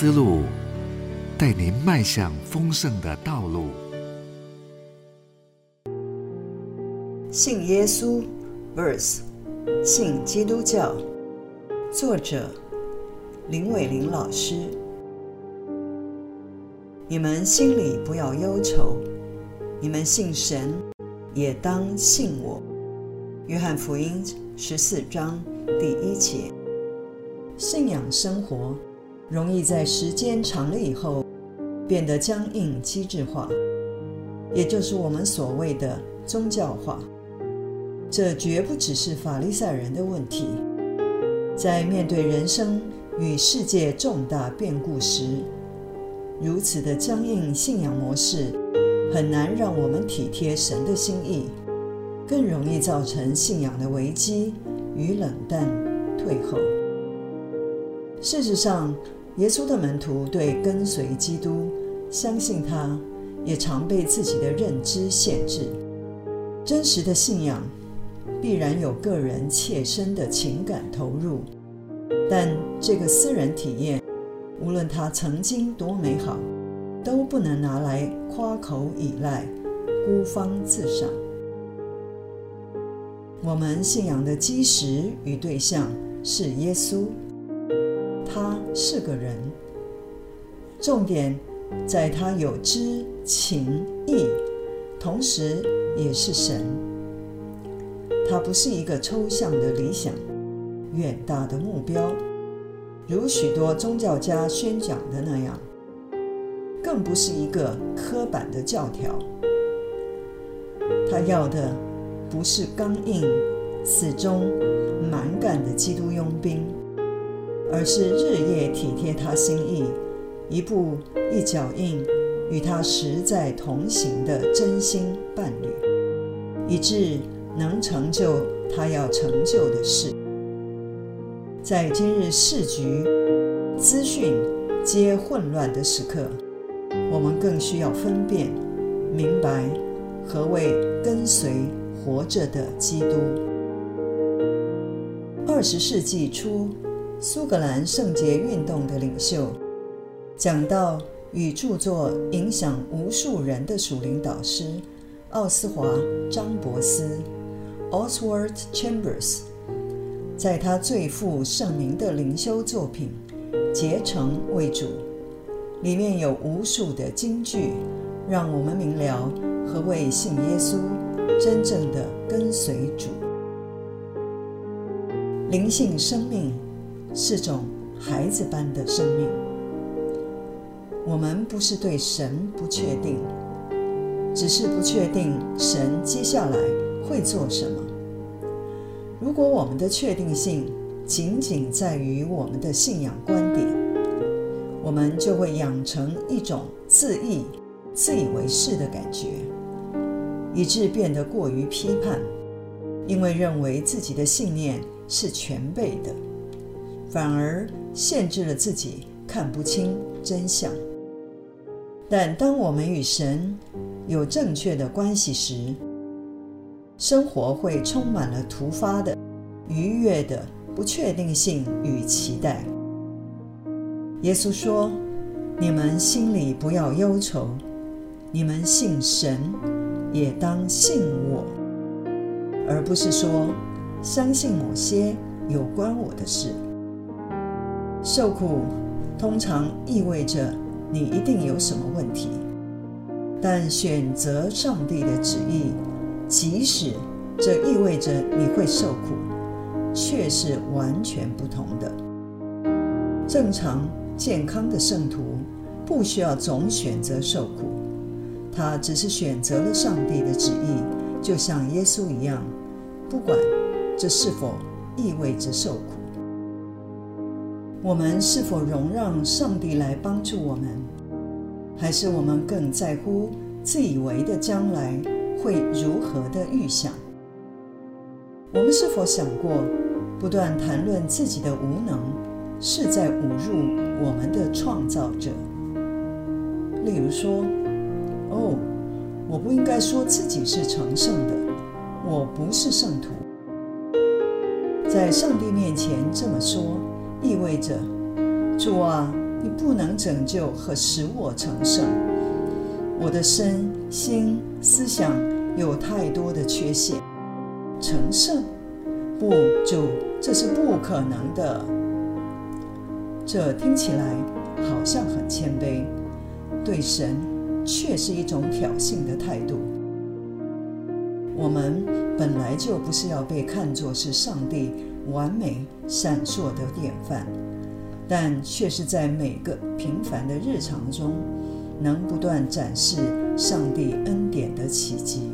思路，带您迈向丰盛的道路。信耶稣，verse，信基督教。作者林伟玲老师。你们心里不要忧愁，你们信神，也当信我。约翰福音十四章第一节。信仰生活容易在时间长了以后变得僵硬、机制化，也就是我们所谓的宗教化。这绝不只是法利赛人的问题。在面对人生与世界重大变故时，如此的僵硬信仰模式，很难让我们体贴神的心意，更容易造成信仰的危机与冷淡退后。事实上，耶稣的门徒对跟随基督、相信他，也常被自己的认知限制。真实的信仰必然有个人切身的情感投入，但这个私人体验。无论他曾经多美好，都不能拿来夸口依赖、孤芳自赏。我们信仰的基石与对象是耶稣，他是个人，重点在他有知情意，同时也是神。他不是一个抽象的理想、远大的目标。如许多宗教家宣讲的那样，更不是一个刻板的教条。他要的不是刚硬、死忠、蛮干的基督佣兵，而是日夜体贴他心意、一步一脚印与他实在同行的真心伴侣，以致能成就他要成就的事。在今日市局资讯皆混乱的时刻，我们更需要分辨明白何谓跟随活着的基督。二十世纪初，苏格兰圣洁运动的领袖讲到与著作影响无数人的属灵导师奥斯华·张伯斯 （Oswald Chambers）。在他最负盛名的灵修作品《结成为主》里面有无数的金句，让我们明了何谓信耶稣，真正的跟随主。灵性生命是种孩子般的生命。我们不是对神不确定，只是不确定神接下来会做什么。如果我们的确定性仅仅在于我们的信仰观点，我们就会养成一种自意、自以为是的感觉，以致变得过于批判，因为认为自己的信念是全备的，反而限制了自己看不清真相。但当我们与神有正确的关系时，生活会充满了突发的、愉悦的不确定性与期待。耶稣说：“你们心里不要忧愁，你们信神，也当信我，而不是说相信某些有关我的事。受苦通常意味着你一定有什么问题，但选择上帝的旨意。”即使这意味着你会受苦，却是完全不同的。正常健康的圣徒不需要总选择受苦，他只是选择了上帝的旨意，就像耶稣一样，不管这是否意味着受苦。我们是否容让上帝来帮助我们，还是我们更在乎自以为的将来？会如何的预想？我们是否想过，不断谈论自己的无能，是在侮辱我们的创造者？例如说：“哦，我不应该说自己是成圣的，我不是圣徒。”在上帝面前这么说，意味着：“主啊，你不能拯救和使我成圣。我的身心思想有太多的缺陷，成圣？不，主，这是不可能的。这听起来好像很谦卑，对神却是一种挑衅的态度。我们本来就不是要被看作是上帝完美闪烁的典范，但却是在每个平凡的日常中。能不断展示上帝恩典的奇迹。